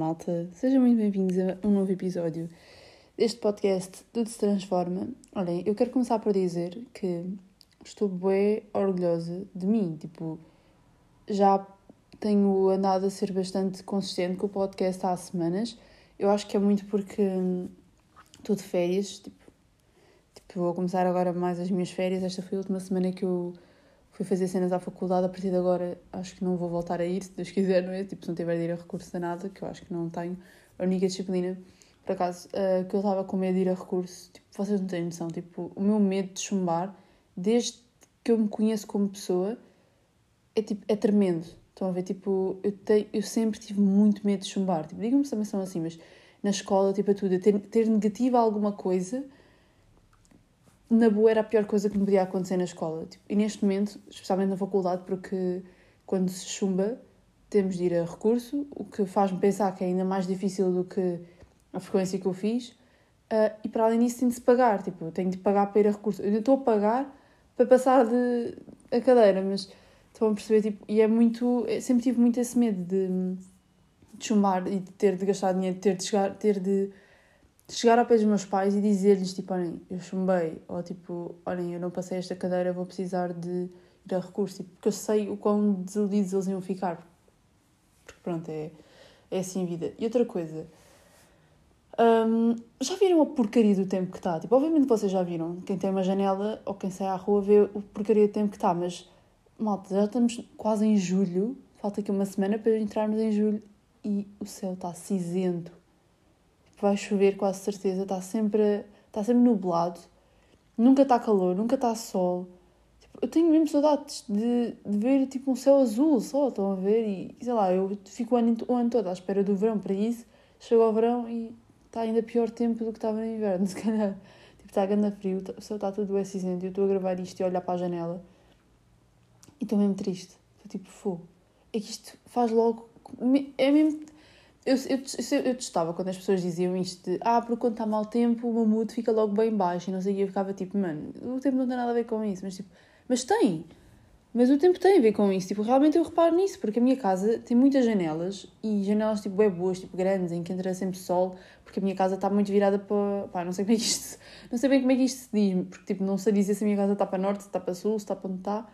malta, sejam muito bem-vindos a um novo episódio deste podcast Tudo se Transforma. Olhem, eu quero começar por dizer que estou bem orgulhosa de mim, tipo, já tenho andado a ser bastante consistente com o podcast há semanas. Eu acho que é muito porque estou de férias, tipo, vou começar agora mais as minhas férias. Esta foi a última semana que eu fui fazer cenas à faculdade, a partir de agora acho que não vou voltar a ir, se Deus quiser, não é? Tipo, se não tiver de ir a recurso a nada, que eu acho que não tenho. A única disciplina, por acaso, uh, que eu estava com medo de ir a recurso, tipo, vocês não têm noção, tipo, o meu medo de chumbar, desde que eu me conheço como pessoa, é tipo, é tremendo. Estão a ver, tipo, eu, tenho, eu sempre tive muito medo de chumbar. Tipo, digam-me se também são assim, mas na escola, tipo, é tudo. Ter, ter negativa alguma coisa na boa era a pior coisa que me podia acontecer na escola. Tipo, e neste momento, especialmente na faculdade, porque quando se chumba, temos de ir a recurso, o que faz-me pensar que é ainda mais difícil do que a frequência que eu fiz. Uh, e para além disso, tenho de se pagar. Tipo, eu tenho de pagar para ir a recurso. Eu estou a pagar para passar de a cadeira, mas estão a perceber, tipo, e é muito. sempre tive muito esse medo de, de chumbar e de ter de gastar dinheiro, de ter de chegar, ter de chegar ao pé dos meus pais e dizer-lhes, tipo, olhem, eu chumbei, ou tipo, olhem, eu não passei esta cadeira, vou precisar de ir a recurso, tipo, porque eu sei o quão desiludidos eles iam ficar. Porque pronto, é, é assim a vida. E outra coisa, um, já viram a porcaria do tempo que está? Tipo, obviamente vocês já viram, quem tem uma janela ou quem sai à rua vê o porcaria do tempo que está, mas, malta, já estamos quase em julho, falta aqui uma semana para entrarmos em julho e o céu está cinzento vai chover quase certeza, está sempre, está sempre nublado, nunca está calor, nunca está sol. Tipo, eu tenho mesmo saudades de, de ver tipo um céu azul só, estão a ver? E sei lá, eu fico o ano, o ano todo à espera do verão para isso, chego ao verão e está ainda pior tempo do que estava no inverno, se calhar. Tipo, está a frio, o céu está tudo cinzento, eu estou a gravar isto e a olhar para a janela e estou mesmo triste. Estou tipo, fogo. É que isto faz logo. É mesmo eu, eu, eu testava quando as pessoas diziam isto de ah, porque quando está mau tempo o mood fica logo bem baixo. E não sei o que, eu ficava tipo, mano, o tempo não tem nada a ver com isso, mas tipo, mas tem, mas o tempo tem a ver com isso, tipo, realmente eu reparo nisso, porque a minha casa tem muitas janelas e janelas tipo bem boas, tipo grandes, em que entra sempre sol, porque a minha casa está muito virada para, pá, não sei como é que isto, não sei bem como é que isto se diz, porque tipo, não sei dizer se a minha casa está para norte, se está para sul, se está para onde está,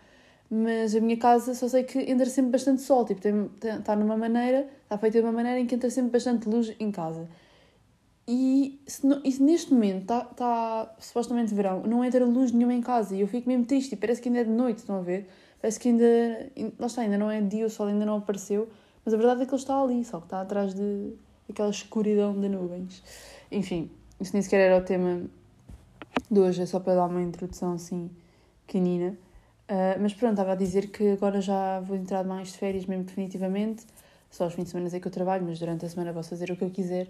mas a minha casa só sei que entra sempre bastante sol, tipo, tem, tem, está numa maneira, está feita de uma maneira em que entra sempre bastante luz em casa. E, se, e se neste momento está, está supostamente verão, não entra luz nenhuma em casa e eu fico mesmo triste, e parece que ainda é de noite, estão a ver? Parece que ainda, lá está, ainda não é dia, o sol ainda não apareceu, mas a verdade é que ele está ali, só que está atrás de aquela escuridão de nuvens. Enfim, isso nem sequer era o tema de hoje, é só para dar uma introdução assim pequenina. Uh, mas pronto, estava a dizer que agora já vou entrar mais de férias, mesmo definitivamente. Só aos fins de semana é que eu trabalho, mas durante a semana posso fazer o que eu quiser.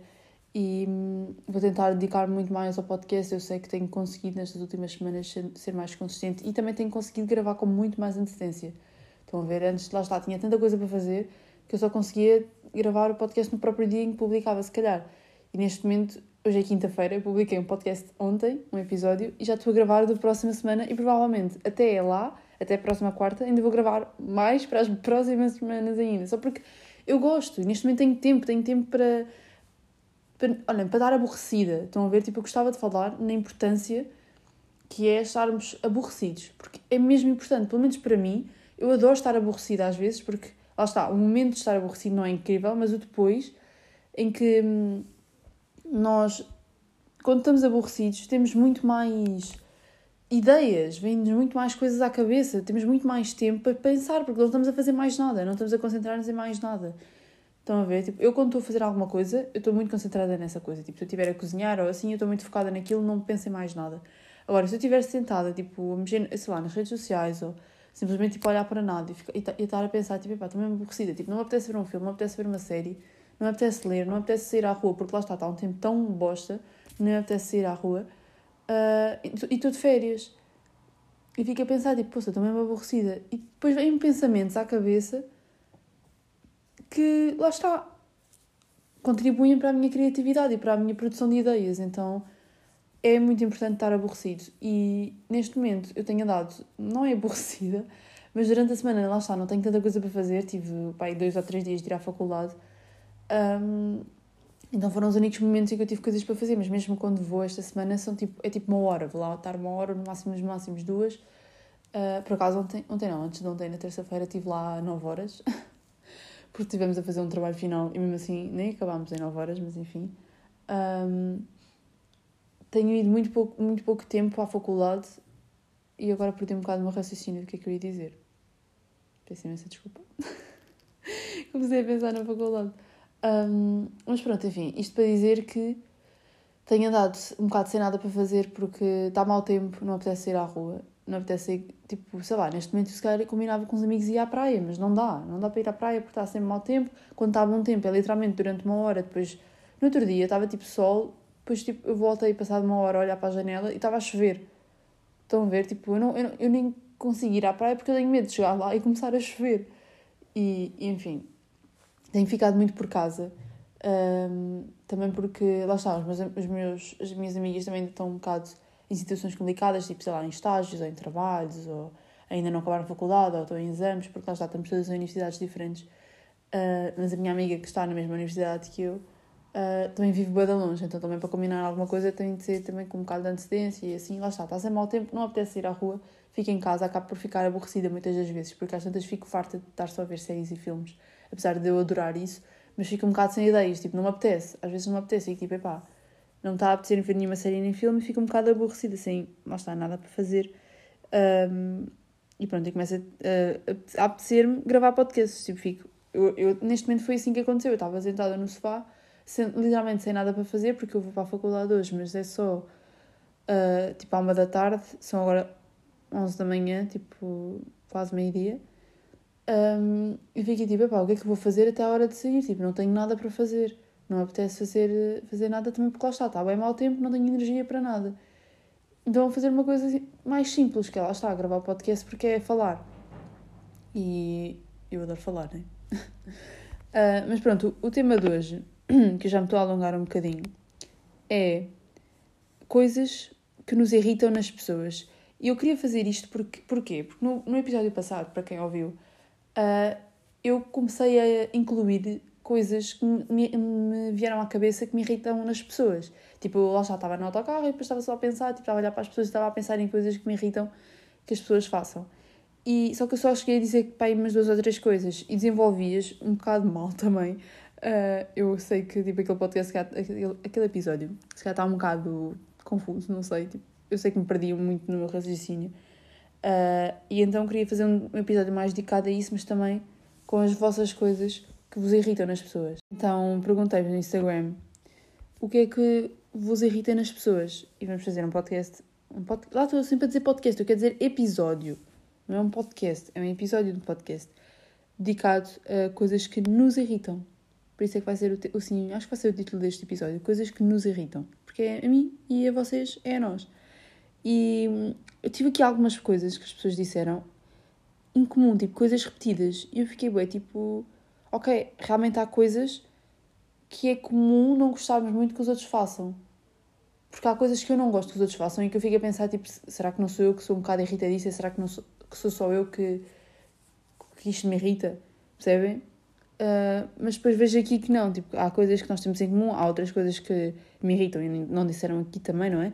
E hum, vou tentar dedicar muito mais ao podcast. Eu sei que tenho conseguido nestas últimas semanas ser, mais consistente e também tenho conseguido gravar com muito mais antecedência. Estão a ver? Antes, lá está, tinha tanta coisa para fazer que eu só conseguia gravar o podcast no próprio dia em que publicava, se calhar. E neste momento, hoje é quinta-feira, eu publiquei um podcast ontem, um episódio, e já estou a gravar da próxima semana e provavelmente até lá até a próxima quarta, ainda vou gravar mais para as próximas semanas ainda. Só porque eu gosto, neste momento tenho tempo, tenho tempo para. para olhem, para dar aborrecida. Estão a ver? Tipo, eu gostava de falar na importância que é estarmos aborrecidos. Porque é mesmo importante, pelo menos para mim, eu adoro estar aborrecida às vezes, porque lá está, o momento de estar aborrecido não é incrível, mas o depois, em que hum, nós, quando estamos aborrecidos, temos muito mais ideias, vêm-nos muito mais coisas à cabeça, temos muito mais tempo para pensar, porque não estamos a fazer mais nada, não estamos a concentrar-nos em mais nada. Estão a ver? Tipo, eu quando estou a fazer alguma coisa, eu estou muito concentrada nessa coisa. Tipo, se eu estiver a cozinhar ou assim, eu estou muito focada naquilo, não penso em mais nada. Agora, se eu estiver sentada, tipo, a mexer, sei lá, nas redes sociais ou simplesmente, tipo, olhar para nada e, ficar, e, estar a pensar, tipo, pá, estou mesmo aborrecida. Tipo, não me apetece ver um filme, não me apetece ver uma série, não me apetece ler, não me apetece sair à rua, porque lá está, está um tempo tão bosta, não me apetece sair à rua. Uh, e estou de férias. E fico a pensar, tipo, poxa, estou mesmo aborrecida. E depois vêm pensamentos à cabeça que, lá está, contribuem para a minha criatividade e para a minha produção de ideias. Então, é muito importante estar aborrecido. E neste momento eu tenho andado, não é aborrecida, mas durante a semana, lá está, não tenho tanta coisa para fazer. Tive pai, dois ou três dias de ir à faculdade. Um, então foram os únicos momentos em que eu tive coisas para fazer, mas mesmo quando vou esta semana são tipo, é tipo uma hora. Vou lá estar uma hora, no máximo, nos máximos duas. Uh, por acaso ontem, ontem não, antes de ontem, na terça-feira, estive lá 9 horas. porque estivemos a fazer um trabalho final e mesmo assim nem acabámos em 9 horas, mas enfim. Um, tenho ido muito pouco, muito pouco tempo à faculdade e agora perdi um bocado o meu raciocínio do que é que eu ia dizer. Peço imensa desculpa. Comecei a pensar na faculdade. Um, mas pronto, enfim, isto para dizer que tenho andado um bocado sem nada para fazer porque está mau tempo, não apetece ir à rua, não apetece ir, tipo, sei lá, neste momento se calhar combinava com os amigos e ir à praia, mas não dá, não dá para ir à praia porque está sempre mau tempo. Quando está bom tempo é literalmente durante uma hora, depois no outro dia estava tipo sol, depois tipo, eu voltei passado uma hora a olhar para a janela e estava a chover. Estão a ver? Tipo, eu, não, eu, eu nem consigo ir à praia porque eu tenho medo de chegar lá e começar a chover. E, enfim, tenho ficado muito por casa. Um, também porque, lá está, os meus, os meus, as minhas amigas também estão um bocado em situações complicadas, tipo, sei lá, em estágios ou em trabalhos, ou ainda não acabaram a faculdade, ou estão em exames, porque lá está, estamos todas em universidades diferentes. Uh, mas a minha amiga que está na mesma universidade que eu uh, também vive bem longe, então também para combinar alguma coisa tem de ser também com um bocado de antecedência e assim, lá está, está sem mau tempo, não apetece ir à rua, fico em casa, acabo por ficar aborrecida muitas das vezes, porque às tantas fico farta de estar só a ver séries e filmes, apesar de eu adorar isso, mas fico um bocado sem ideias, tipo, não me apetece, às vezes não me apetece, e tipo, epá, não está a apetecer ver nenhuma série nem filme, e fico um bocado aborrecida, sem, lá está, nada para fazer. Um, e pronto, e começa a, a apetecer-me gravar podcasts, tipo, fico, eu, eu, neste momento foi assim que aconteceu, eu estava sentada no sofá, sem, literalmente sem nada para fazer, porque eu vou para a faculdade hoje, mas é só uh, tipo à uma da tarde, são agora 11 da manhã, tipo quase meio-dia. Um, e fiquei tipo, pá, o que é que vou fazer até a hora de sair? Tipo, não tenho nada para fazer, não apetece fazer, fazer nada também porque lá está, está bem mau tempo, não tenho energia para nada. Então vou fazer uma coisa mais simples, que é lá está, gravar o podcast porque é falar. E eu adoro falar, né? uh, mas pronto, o, o tema de hoje que já me estou a alongar um bocadinho, é coisas que nos irritam nas pessoas. E eu queria fazer isto porque, porquê? Porque no, no episódio passado, para quem ouviu, uh, eu comecei a incluir coisas que me, me, vieram à cabeça que me irritam nas pessoas. Tipo, lá já estava no autocarro e depois estava só a pensar, tipo, estava a olhar para as pessoas e estava a pensar em coisas que me irritam que as pessoas façam. E, só que eu só cheguei a dizer que pá, umas duas ou três coisas e desenvolvi-as um bocado mal também, Uh, eu sei que tipo, aquele podcast, aquele, aquele episódio, se calhar está um bocado confuso, não sei. Tipo, eu sei que me perdi muito no meu raciocínio. Uh, e então queria fazer um episódio mais dedicado a isso, mas também com as vossas coisas que vos irritam nas pessoas. Então perguntei-vos no Instagram o que é que vos irrita nas pessoas. E vamos fazer um podcast. Um pod... Lá estou sempre a dizer podcast, eu quero dizer episódio. Não é um podcast, é um episódio de podcast dedicado a coisas que nos irritam. Por isso é que vai ser o, o sim, acho que vai ser o título deste episódio, coisas que nos irritam. Porque é a mim e a vocês, é a nós. E hum, eu tive aqui algumas coisas que as pessoas disseram em comum, tipo coisas repetidas. E eu fiquei bem, tipo, ok, realmente há coisas que é comum não gostarmos muito que os outros façam. Porque há coisas que eu não gosto que os outros façam e que eu fico a pensar, tipo, será que não sou eu que sou um bocado irritadiça? Será que, não sou, que sou só eu que, que isto me irrita? Percebem? Uh, mas depois vejo aqui que não, tipo, há coisas que nós temos em comum, há outras coisas que me irritam e não disseram aqui também, não é?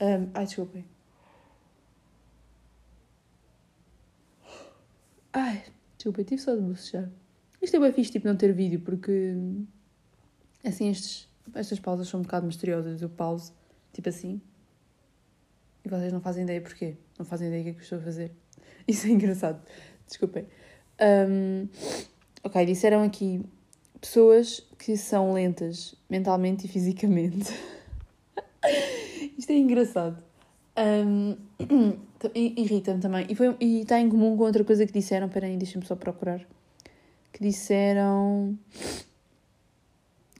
Um, ai, desculpem. Ai, desculpem, tive só de bocejar. Isto é bem fixe, tipo, não ter vídeo, porque assim estes, estas pausas são um bocado misteriosas. Eu pauso, tipo assim, e vocês não fazem ideia porquê. Não fazem ideia do que é que eu estou a fazer. Isso é engraçado. Desculpem. Um, Ok, disseram aqui pessoas que são lentas mentalmente e fisicamente. Isto é engraçado. Um, Irrita-me também. E, foi, e está em comum com outra coisa que disseram. Espera deixa-me só procurar. Que disseram.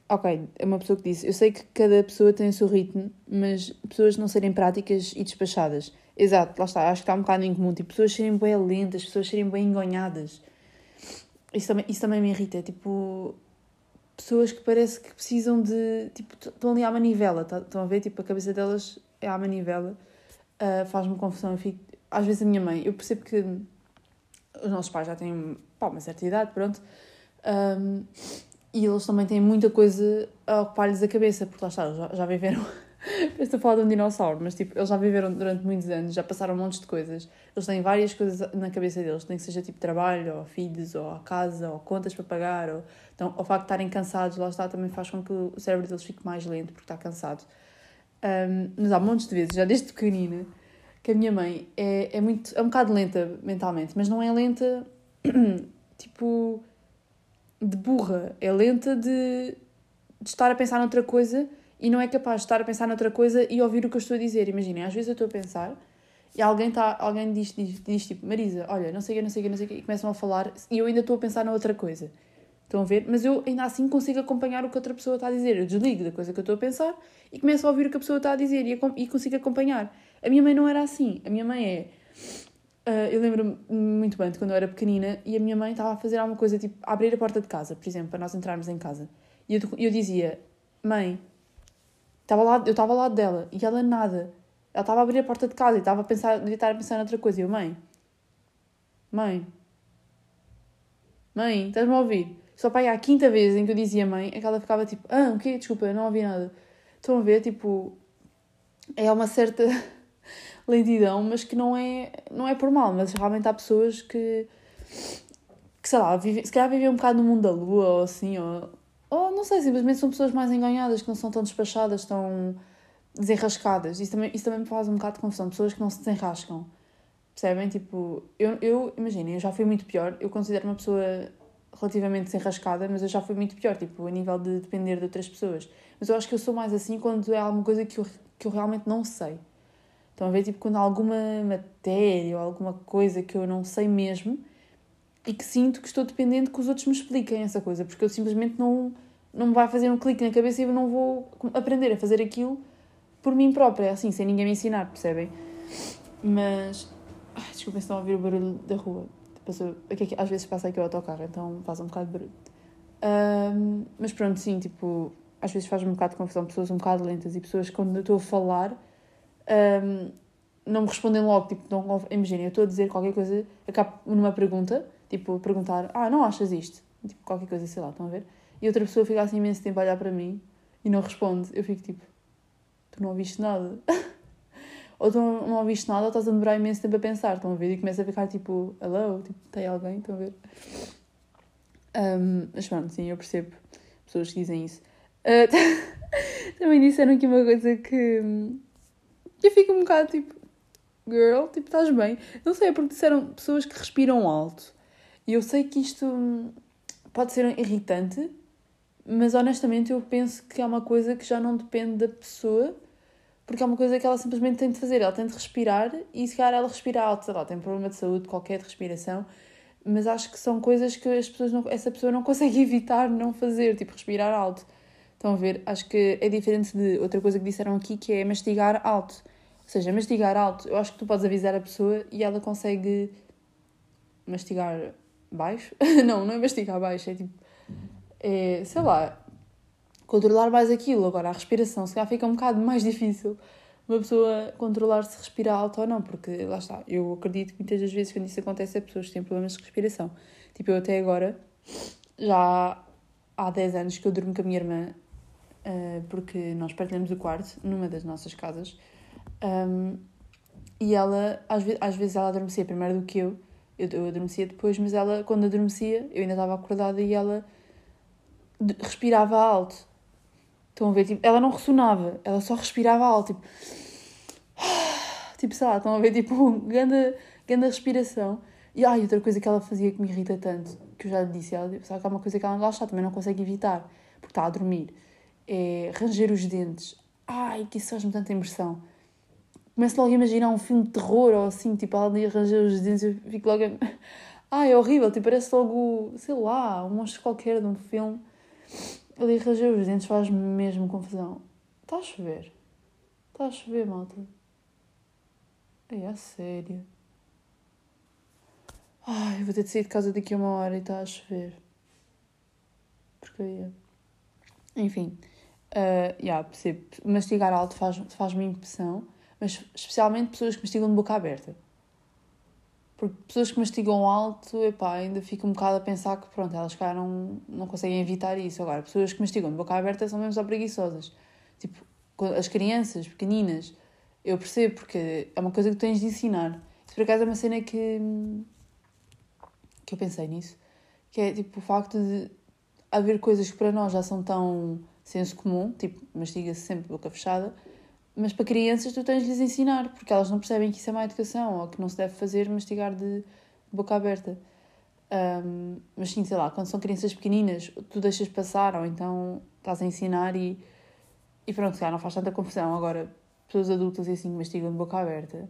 Ok, é uma pessoa que disse: Eu sei que cada pessoa tem o seu ritmo, mas pessoas não serem práticas e despachadas. Exato, lá está. Acho que está um bocado em comum. Tipo, pessoas serem bem lentas, pessoas serem bem engonhadas. Isso também, isso também me irrita. Tipo, pessoas que parece que precisam de. Tipo, estão ali à manivela, tá, estão a ver? Tipo, a cabeça delas. é à manivela, uh, faz-me confusão. Eu fico, às vezes a minha mãe, eu percebo que os nossos pais já têm pá, uma certa idade, pronto, um, e eles também têm muita coisa a ocupar-lhes a cabeça, porque lá está, já, já viveram. Estou a falar de um dinossauro, mas tipo, eles já viveram durante muitos anos, já passaram um monte de coisas. Eles têm várias coisas na cabeça deles, nem que seja tipo trabalho, ou filhos, ou a casa, ou contas para pagar. Ou... Então, o facto de estarem cansados, lá está, também faz com que o cérebro deles fique mais lento, porque está cansado. Um, mas há montes de vezes, já desde pequenina, que a minha mãe é, é, muito, é um bocado lenta mentalmente, mas não é lenta tipo de burra, é lenta de, de estar a pensar noutra coisa e não é capaz de estar a pensar noutra coisa e ouvir o que eu estou a dizer. Imaginem, às vezes eu estou a pensar e alguém, tá, alguém diz, diz, diz tipo, Marisa, olha, não sei o que, não sei o que, não sei o que, e começam a falar e eu ainda estou a pensar na outra coisa. Estão a ver? Mas eu ainda assim consigo acompanhar o que outra pessoa está a dizer. Eu desligo da coisa que eu estou a pensar e começo a ouvir o que a pessoa está a dizer e, e consigo acompanhar. A minha mãe não era assim. A minha mãe é. Uh, eu lembro-me muito bem de quando eu era pequenina e a minha mãe estava a fazer alguma coisa, tipo, a abrir a porta de casa, por exemplo, para nós entrarmos em casa. E eu, eu dizia, mãe, estava lá, eu estava ao lado dela e ela nada. Ela estava a abrir a porta de casa e estava a pensar, devia estar a pensar noutra coisa. E eu, mãe, mãe, mãe, estás-me a ouvir? Só para a quinta vez em que eu dizia mãe, é que ela ficava tipo, ah, o quê? Desculpa, não ouvi nada. Estão a ver, tipo, é uma certa lentidão, mas que não é, não é por mal, mas realmente há pessoas que, que sei lá, vive, se calhar vivem um bocado no mundo da lua ou assim, ou, ou não sei, simplesmente são pessoas mais enganhadas, que não são tão despachadas, tão desenrascadas. Isso também, isso também me faz um bocado de confusão, pessoas que não se desenrascam. Percebem? Tipo, eu, eu imaginem, eu já fui muito pior, eu considero uma pessoa relativamente desenrascada, mas eu já fui muito pior, tipo, a nível de depender de outras pessoas. Mas eu acho que eu sou mais assim quando é alguma coisa que eu, que eu realmente não sei. Estão a ver, tipo, quando há alguma matéria ou alguma coisa que eu não sei mesmo e que sinto que estou dependente que os outros me expliquem essa coisa, porque eu simplesmente não, não me vai fazer um clique na cabeça e eu não vou aprender a fazer aquilo por mim própria, assim, sem ninguém me ensinar, percebem? Mas. Ai, desculpem se estão a ouvir o barulho da rua. Aqui, às vezes passa aqui o autocarro, então faz um bocado de barulho. Um, mas pronto, sim, tipo, às vezes faz um bocado de confusão, pessoas um bocado lentas e pessoas quando eu estou a falar um, não me respondem logo, tipo, não, imagina, eu estou a dizer qualquer coisa, acabo numa pergunta, tipo, perguntar, ah, não achas isto? Tipo, qualquer coisa, sei lá, estão a ver? E outra pessoa fica assim imenso tempo a olhar para mim e não responde. Eu fico tipo, tu não ouviste nada. ou tu não, não ouviste nada ou estás a demorar imenso tempo a pensar, estão a ver? E começa a ficar tipo, hello, tipo, tem alguém, estão a ver? Um, mas pronto, sim, eu percebo pessoas que dizem isso. Uh, também disseram aqui uma coisa que, eu fico um bocado tipo, girl, tipo, estás bem? Não sei, é porque disseram pessoas que respiram alto. E eu sei que isto pode ser irritante, mas honestamente eu penso que é uma coisa que já não depende da pessoa, porque é uma coisa que ela simplesmente tem de fazer. Ela tem de respirar e se calhar ela respira alto, sei tem problema de saúde qualquer de respiração, mas acho que são coisas que as pessoas não, essa pessoa não consegue evitar não fazer, tipo respirar alto. Estão a ver? Acho que é diferente de outra coisa que disseram aqui, que é mastigar alto. Ou seja, mastigar alto, eu acho que tu podes avisar a pessoa e ela consegue mastigar baixo. não, não é mastigar baixo, é tipo. É, sei lá, controlar mais aquilo. Agora, a respiração, se calhar fica um bocado mais difícil uma pessoa controlar se respira alto ou não, porque lá está, eu acredito que muitas das vezes quando isso acontece é pessoas que têm problemas de respiração. Tipo, eu até agora, já há 10 anos que eu durmo com a minha irmã uh, porque nós partilhamos o quarto numa das nossas casas. Um, e ela, às, ve às vezes, ela adormecia primeiro do que eu. Eu. Eu adormecia depois, mas ela, quando adormecia, eu ainda estava acordada e ela respirava alto. Estão a ver? Tipo, ela não ressonava, ela só respirava alto. Tipo, tipo sei lá, estão a ver? Tipo, grande, grande respiração. E ai, outra coisa que ela fazia que me irrita tanto, que eu já lhe disse, ela, sabe que há uma coisa que ela lá está, também não consegue evitar, porque está a dormir é ranger os dentes. Ai, que isso faz-me tanta impressão. Começo logo a imaginar um filme de terror ou assim, tipo, ela ali a ranger os dentes eu fico logo a... Ai, é horrível, tipo, parece logo, sei lá, um monstro qualquer de um filme. Ali a ranger os dentes faz-me mesmo confusão. Está a chover. Está a chover, malta. É, a sério. Ai, vou ter de sair de casa daqui a uma hora e está a chover. Porcaria. Enfim. Uh, yeah, percebo. Mastigar alto faz, faz-me impressão. Mas especialmente pessoas que mastigam de boca aberta. Porque pessoas que mastigam alto, epá, ainda fico um bocado a pensar que, pronto, elas cá não, não conseguem evitar isso. Agora, pessoas que mastigam de boca aberta são mesmo só preguiçosas. Tipo, as crianças pequeninas, eu percebo porque é uma coisa que tens de ensinar. Isso, por acaso, é uma cena que, que eu pensei nisso. Que é, tipo, o facto de haver coisas que para nós já são tão senso comum, tipo, mastiga-se sempre boca fechada, mas para crianças tu tens de lhes ensinar, porque elas não percebem que isso é má educação ou que não se deve fazer mastigar de, boca aberta. Um, mas sim, sei lá, quando são crianças pequeninas, tu deixas passar ou então estás a ensinar e, e pronto, já não faz tanta confusão. Agora, pessoas adultas e assim mastigam de boca aberta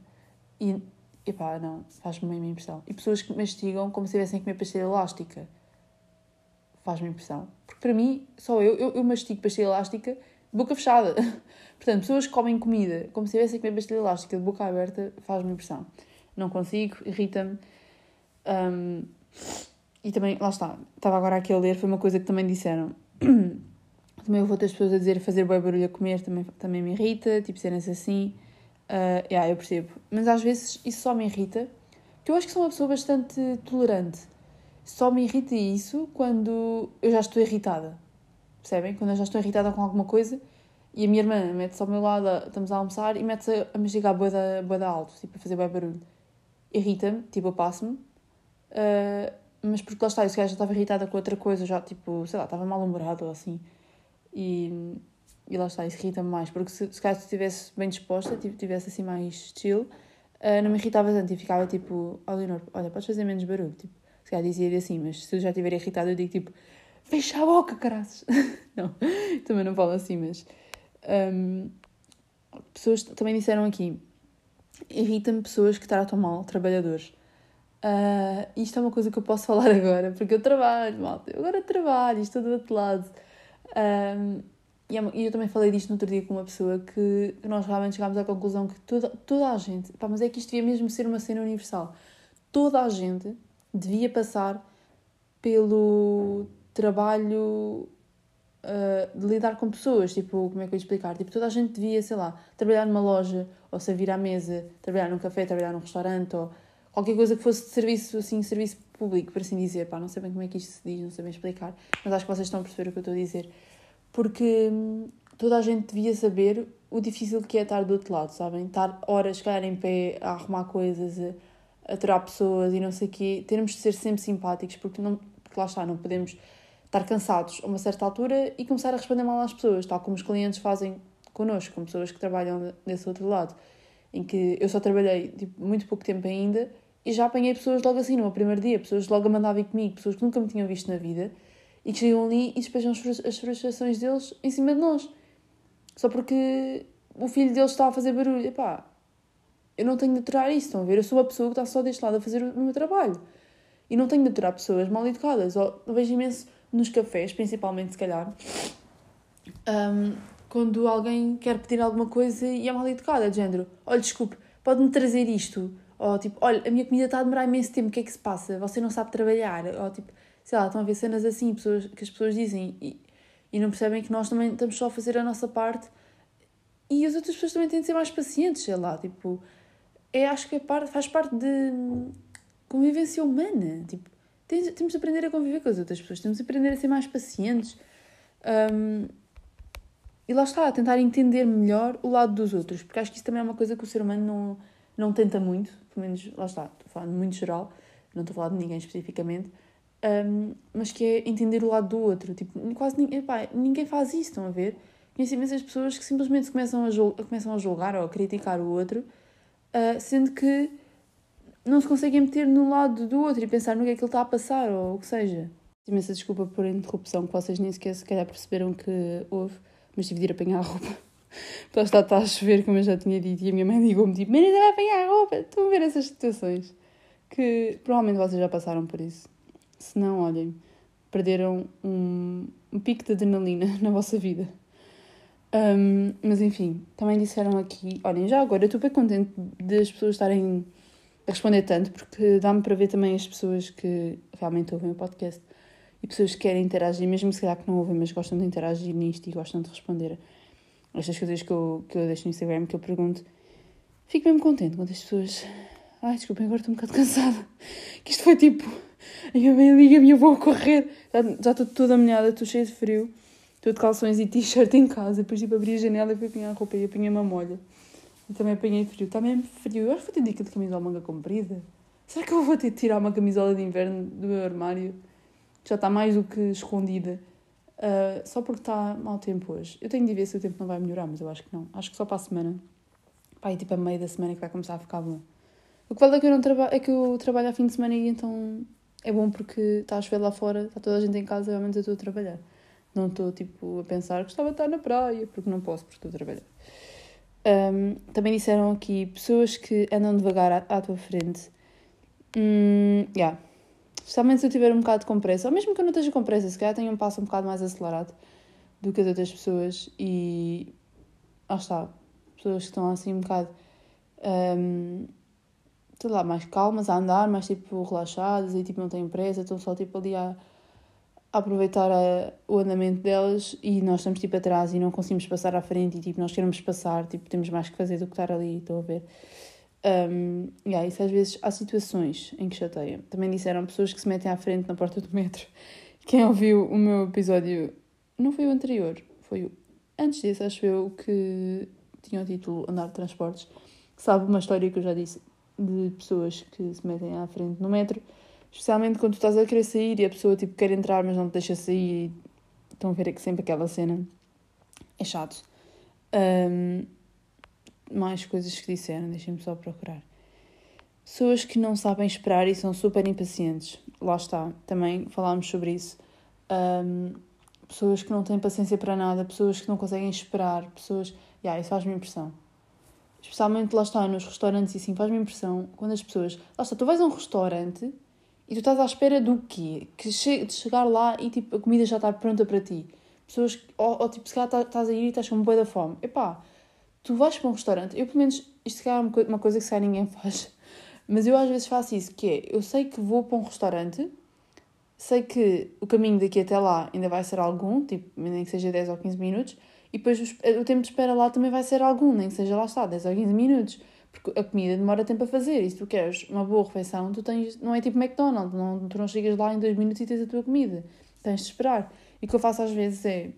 e, epá, não, faz-me uma impressão. E pessoas que mastigam como se estivessem a comer pastilha elástica faz-me impressão. Porque para mim, só eu, eu, eu mastigo pastilha elástica boca fechada. Portanto, pessoas que comem comida como se estivessem a comer pastilha elástica de boca aberta faz-me impressão. Não consigo, irrita-me. Um, e também, lá está, estava agora aqui a ler, foi uma coisa que também disseram. também houve outras pessoas a dizer fazer bom barulho a comer também, também me irrita, tipo cenas assim. Uh, yeah, eu percebo. Mas às vezes isso só me irrita, porque eu acho que sou uma pessoa bastante tolerante. Só me irrita isso quando eu já estou irritada. Percebem? Quando eu já estou irritada com alguma coisa e a minha irmã mete-se ao meu lado, estamos a almoçar e mete-se a mastigar boa da alto, tipo, a fazer bem barulho. Irrita-me, tipo, eu passo-me. Uh, mas porque lá está, eu se já estava irritada com outra coisa, já tipo, sei lá, estava mal-humorada ou assim. E, e lá está, isso irrita-me mais. Porque se, se calhar estivesse bem disposta, tipo, tivesse assim mais chill, uh, não me irritava tanto e ficava tipo, oh, olha, podes fazer menos barulho. Tipo, se calhar dizia assim, mas se eu já estiver irritada, eu digo tipo, fecha a boca, caraças. não, também não falo assim, mas. Um, pessoas também disseram aqui, irrita-me pessoas que tratam mal trabalhadores. Uh, isto é uma coisa que eu posso falar agora, porque eu trabalho, malta. Eu agora trabalho, estou do outro lado. Um, e, é, eu também falei disto no outro dia com uma pessoa que, que nós realmente chegámos à conclusão que toda, toda a gente, pá, mas é que isto devia mesmo ser uma cena universal. Toda a gente devia passar pelo trabalho uh, de lidar com pessoas, tipo, como é que eu ia explicar? Tipo, toda a gente devia, sei lá, trabalhar numa loja, ou servir à mesa, trabalhar num café, trabalhar num restaurante, ou qualquer coisa que fosse de serviço, assim, serviço público, por assim dizer. Pá, não sei bem como é que isto se diz, não sei bem explicar, mas acho que vocês estão a perceber o que eu estou a dizer. Porque hum, toda a gente devia saber o difícil que é estar do outro lado, sabem? Estar horas, calhar, em pé, a arrumar coisas, aturar pessoas e não sei o quê, termos de ser sempre simpáticos, porque, não, porque lá está, não podemos estar cansados a uma certa altura e começar a responder mal às pessoas, tal como os clientes fazem connosco, com pessoas que trabalham desse outro lado, em que eu só trabalhei tipo, muito pouco tempo ainda e já apanhei pessoas logo assim no primeiro dia, pessoas logo a mandarem comigo, pessoas que nunca me tinham visto na vida e que chegam ali e despejam as frustrações deles em cima de nós. Só porque o filho deles está a fazer barulho. Epá, eu não tenho de aturar isso, estão a ver? Eu sou a pessoa que está só deste lado a fazer o meu trabalho. E não tenho de aturar pessoas mal educadas. Ou, vejo imenso nos cafés, principalmente, se calhar, um, quando alguém quer pedir alguma coisa e é mal educada, de género, olha, desculpe, pode-me trazer isto? Ou tipo, olha, a minha comida está a demorar imenso tempo, o que é que se passa? Você não sabe trabalhar? Ou tipo, sei lá, estão a ver cenas assim pessoas, que as pessoas dizem e, e não percebem que nós também estamos só a fazer a nossa parte e as outras pessoas também têm de ser mais pacientes, sei lá, tipo, é, acho que é parte, faz parte de convivência humana. Tipo, temos, de aprender a conviver com as outras pessoas, temos de aprender a ser mais pacientes. Um, e lá está, a tentar entender melhor o lado dos outros, porque acho que isso também é uma coisa que o ser humano não, não tenta muito, pelo menos, lá está, estou falar muito geral, não estou a falar de ninguém especificamente, um, mas que é entender o lado do outro. Tipo, quase ninguém, epá, ninguém faz isso, estão a ver? Conheço imensas pessoas que simplesmente começam a, começam a julgar ou a criticar o outro uh, sendo que não se conseguem meter no lado do outro e pensar no que é que ele está a passar ou o que seja. Imensa desculpa por a interrupção, que vocês nem sequer se calhar perceberam que houve, mas tive de ir apanhar a roupa. Então está, está a chover, como eu já tinha dito, e a minha mãe ligou-me tipo: Menina, vai apanhar a roupa. Estão a ver essas situações que provavelmente vocês já passaram por isso. Se não, olhem, perderam um, um pico de adrenalina na vossa vida. Um, mas enfim, também disseram aqui, olhem, já agora eu estou bem contente das pessoas estarem responder tanto, porque dá-me para ver também as pessoas que realmente ouvem o podcast e pessoas que querem interagir, mesmo se calhar que não ouvem, mas gostam de interagir nisto e gostam de responder estas coisas que eu, que eu deixo no Instagram, que eu pergunto. fico mesmo contente quando as pessoas. Ai, desculpem, agora estou um bocado cansada. Que isto foi tipo. A minha mãe liga-me eu vou correr. Já, já estou toda molhada, estou cheia de frio. Estou de calções e t-shirt em casa. Depois tipo abri a janela e fui apanhar a roupa e apanhei uma molha. E também apanhei frio. Está mesmo frio. Eu acho que vou ter dica de camisola manga comprida. Será que eu vou ter de tirar uma camisola de inverno do meu armário? Já está mais do que escondida. Uh, só porque está mau tempo hoje. Eu tenho de ver se o tempo não vai melhorar, mas eu acho que não. Acho que só para a semana. Pá, e tipo a meio da semana que vai começar a ficar bom. O que vale é que eu, não traba é que eu trabalho a fim de semana e então é bom porque está a chover lá fora, está toda a gente em casa, realmente eu estou a trabalhar. Não estou tipo a pensar que estava a estar na praia, porque não posso, porque estou a trabalhar. Um, também disseram aqui pessoas que andam devagar à, à tua frente. Hum, yeah, Especialmente se eu tiver um bocado com pressa, ou mesmo que eu não esteja com pressa, se calhar tenho um passo um bocado mais acelerado do que as outras pessoas e. Lá está. Pessoas que estão assim um bocado. Um, sei lá, mais calmas a andar, mais tipo relaxadas e tipo não têm pressa, estão só tipo ali a, a aproveitar a, o andamento delas e nós estamos tipo atrás e não conseguimos passar à frente e tipo nós queremos passar, tipo temos mais que fazer do que estar ali, estou a ver. Um, yeah, isso às vezes há situações em que chateia. Também disseram pessoas que se metem à frente na porta do metro. Quem ouviu o meu episódio, não foi o anterior, foi o antes desse, acho eu, que tinha o título Andar de Transportes, sabe uma história que eu já disse de pessoas que se metem à frente no metro, especialmente quando tu estás a querer sair e a pessoa tipo, quer entrar mas não te deixa sair. Estão a ver que sempre aquela cena. É chato. Um, mais coisas que disseram, deixem-me só procurar. Pessoas que não sabem esperar e são super impacientes. Lá está, também falámos sobre isso. Um, pessoas que não têm paciência para nada, pessoas que não conseguem esperar, pessoas. Yeah, isso faz-me impressão. Especialmente lá está, nos restaurantes e assim, faz-me impressão quando as pessoas. Lá está, tu vais a um restaurante e tu estás à espera do quê? Que che de chegar lá e tipo, a comida já está pronta para ti. Pessoas. Ou, ou tipo, se calhar estás a ir e estás com um boi da fome. Epá, tu vais para um restaurante, eu pelo menos, isto é uma coisa que se ninguém faz, mas eu às vezes faço isso, que é, eu sei que vou para um restaurante, sei que o caminho daqui até lá ainda vai ser algum, tipo, nem que seja 10 ou 15 minutos, e depois o tempo de espera lá também vai ser algum, nem que seja lá está, 10 ou 15 minutos, porque a comida demora tempo a fazer, e se tu queres uma boa refeição, tu tens, não é tipo McDonald's, não, tu não chegas lá em 2 minutos e tens a tua comida, tens de esperar. E o que eu faço às vezes é,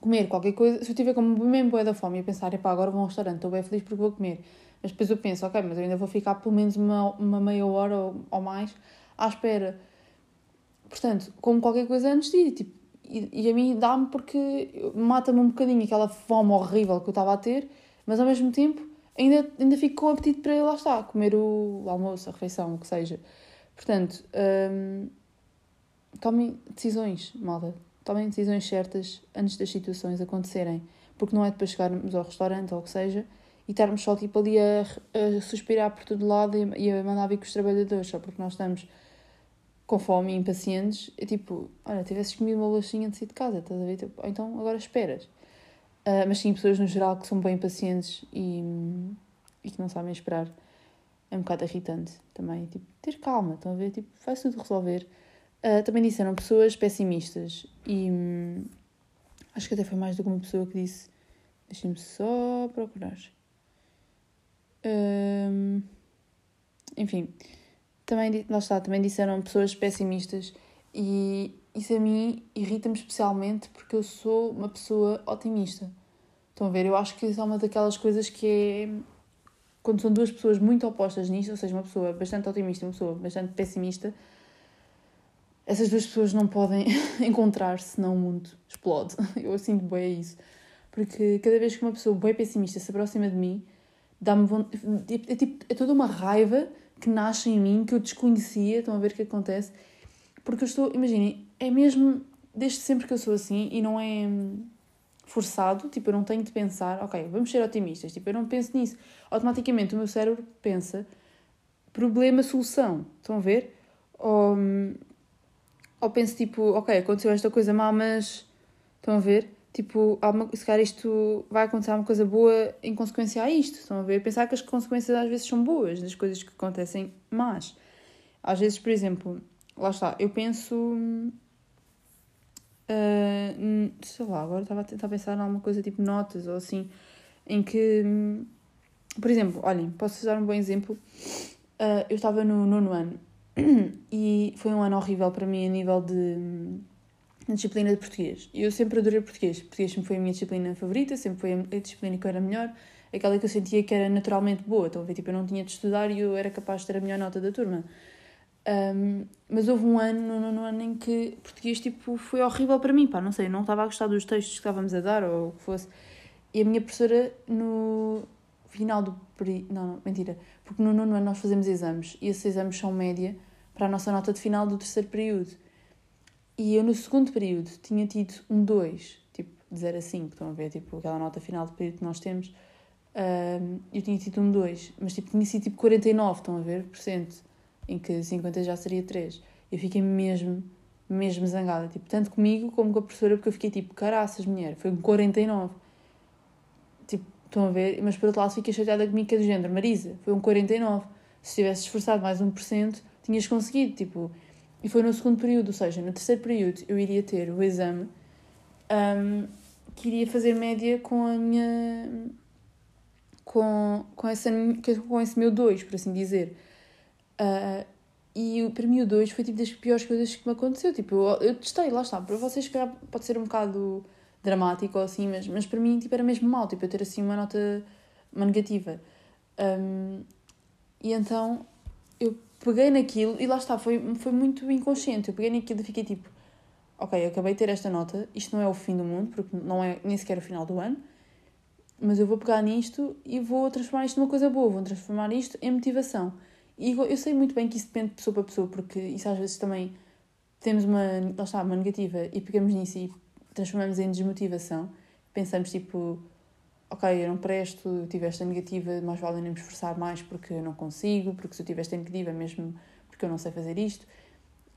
comer qualquer coisa, se eu tiver como mesmo boia da fome e pensar, epá, agora vou a um restaurante, estou bem feliz porque vou comer. Mas depois eu penso, ok, mas eu ainda vou ficar pelo menos uma, uma meia hora ou, ou mais à espera. Portanto, como qualquer coisa antes de ir, tipo, e, e a mim dá-me porque mata-me um bocadinho aquela fome horrível que eu estava a ter, mas ao mesmo tempo ainda, ainda fico com apetite para lá estar, comer o, almoço, a refeição, o que seja. Portanto, hum, tomem decisões, malta tomem decisões certas antes das situações acontecerem, porque não é depois chegarmos ao restaurante ou o que seja e estarmos só tipo ali a, a suspirar por todo lado e, a mandar vir com os trabalhadores, só porque nós estamos com fome e impacientes, é tipo, olha, tivesses comido uma bolachinha de sair de casa, estás a ver? Tipo, então agora esperas. Uh, mas sim, pessoas no geral que são bem impacientes e, e que não sabem esperar. É um bocado irritante também. Tipo, ter calma, estão a ver? Tipo, vai tudo resolver. Uh, também disseram pessoas pessimistas e hum, acho que até foi mais do que uma pessoa que disse. Deixem-me só procurar. Uh, enfim, também, lá está, também disseram pessoas pessimistas e isso a mim irrita-me especialmente porque eu sou uma pessoa otimista. Estão a ver? Eu acho que isso é uma daquelas coisas que é. Quando são duas pessoas muito opostas nisto, ou seja, uma pessoa bastante otimista e uma pessoa bastante pessimista, essas duas pessoas não podem encontrar-se, senão o mundo explode. Eu sinto bem isso. Porque cada vez que uma pessoa bem pessimista se aproxima de mim, dá-me é, é, tipo, é toda uma raiva que nasce em mim, que eu desconhecia, estão a ver o que acontece. Porque eu estou, imaginem, é mesmo desde sempre que eu sou assim e não é forçado, tipo, eu não tenho de pensar, ok, vamos ser otimistas, tipo, eu não penso nisso. Automaticamente o meu cérebro pensa problema-solução, estão a ver? Ou, ou penso tipo, ok, aconteceu esta coisa má, mas estão a ver? Tipo, uma, se calhar isto vai acontecer uma coisa boa em consequência a isto, estão a ver? Pensar que as consequências às vezes são boas das coisas que acontecem más. Às vezes, por exemplo, lá está, eu penso. Uh, sei lá, agora estava a tentar pensar em alguma coisa tipo notas ou assim, em que por exemplo, olhem, posso dar um bom exemplo. Uh, eu estava no nono ano e foi um ano horrível para mim a nível de, de disciplina de português. Eu sempre adorei português. Português sempre foi a minha disciplina favorita, sempre foi a disciplina que eu era melhor, aquela que eu sentia que era naturalmente boa. Então, tipo, eu não tinha de estudar e eu era capaz de ter a melhor nota da turma. Um, mas houve um ano, no nono ano, em que português tipo, foi horrível para mim, pá, não sei, não estava a gostar dos textos que estávamos a dar ou o que fosse. E a minha professora, no final do período. Não, não, mentira. Porque no nono ano nós fazemos exames e esses exames são média para a nossa nota de final do terceiro período. E eu no segundo período tinha tido um 2, tipo de 0 a 5, estão a ver? Tipo aquela nota final do período que nós temos. Um, eu tinha tido um 2, mas tipo, tinha sido tipo 49, estão a ver? Por cento em que 50 já seria 3. Eu fiquei mesmo, mesmo zangada, tipo, tanto comigo como com a professora, porque eu fiquei tipo, caraças, mulher, foi um 49. Tipo, estão a ver? Mas por outro lado fiquei chateada comigo, que é do género, Marisa, foi um 49. Se tivesse esforçado mais 1%, tinhas conseguido, tipo... E foi no segundo período, ou seja, no terceiro período eu iria ter o exame um, que iria fazer média com a minha... Com, com, essa, com esse meu 2, por assim dizer. Uh, e para mim o 2 foi tipo das piores coisas que me aconteceu. Tipo, eu, eu testei, lá está. Para vocês, calhar, pode ser um bocado dramático ou assim, mas, mas para mim tipo, era mesmo mal, tipo, eu ter assim uma nota uma negativa. Um, e então eu peguei naquilo e lá está, foi, foi muito inconsciente. Eu peguei naquilo e fiquei tipo, ok, eu acabei de ter esta nota, isto não é o fim do mundo, porque não é nem sequer o final do ano, mas eu vou pegar nisto e vou transformar isto numa coisa boa, vou transformar isto em motivação. E eu sei muito bem que isso depende de pessoa para pessoa, porque isso às vezes também temos uma, está, uma negativa e pegamos nisso e transformamos em desmotivação. Pensamos tipo, ok, eu não presto, eu tive esta negativa, mais vale nem me esforçar mais porque eu não consigo, porque se eu tive esta negativa mesmo porque eu não sei fazer isto.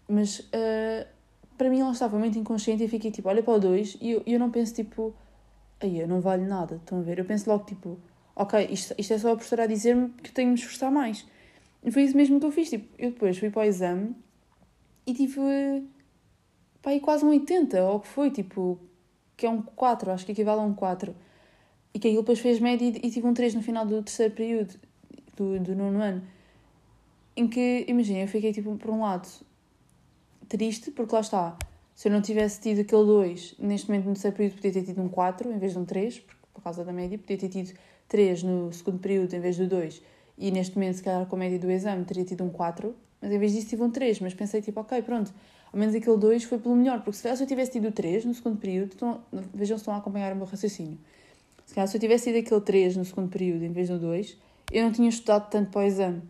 Mas uh, para mim ela estava muito inconsciente e fiquei tipo, olha para o 2 e eu, eu não penso tipo, aí eu não valho nada, estão a ver? Eu penso logo tipo, ok, isto, isto é só a professora a dizer-me que tenho de me esforçar mais. Foi isso mesmo que eu fiz. Tipo, eu depois fui para o exame e tive pá, aí quase um 80, ou que foi, tipo, que é um 4, acho que equivale a um 4. E que aquilo depois fez média e, tive um 3 no final do terceiro período, do, do nono ano. Em que, imagina, eu fiquei, tipo, por um lado, triste, porque lá está, se eu não tivesse tido aquele 2, neste momento no terceiro período podia ter tido um 4 em vez de um 3, porque, por causa da média, podia ter tido 3 no segundo período em vez do 2 e neste momento, se calhar com a média do exame, teria tido um 4, mas em vez disso tive um 3, mas pensei tipo, ok, pronto, ao menos aquele 2 foi pelo melhor, porque se calhar se eu tivesse tido 3 no segundo período, estão, vejam se estão a acompanhar o meu raciocínio. Se calhar se eu tivesse tido aquele 3 no segundo período em vez do 2, eu não tinha estudado tanto para o exame.